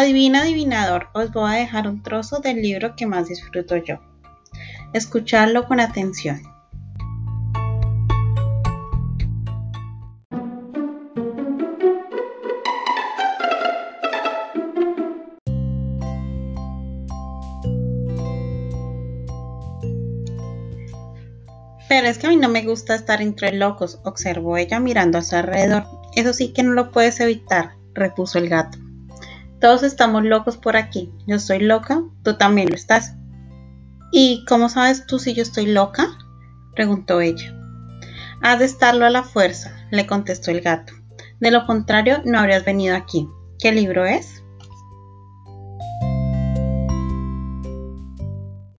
Adivina, adivinador, os voy a dejar un trozo del libro que más disfruto yo. Escuchadlo con atención. Pero es que a mí no me gusta estar entre locos, observó ella mirando a su alrededor. Eso sí que no lo puedes evitar, repuso el gato. Todos estamos locos por aquí. Yo estoy loca, tú también lo estás. ¿Y cómo sabes tú si yo estoy loca? preguntó ella. Has de estarlo a la fuerza, le contestó el gato. De lo contrario, no habrías venido aquí. ¿Qué libro es?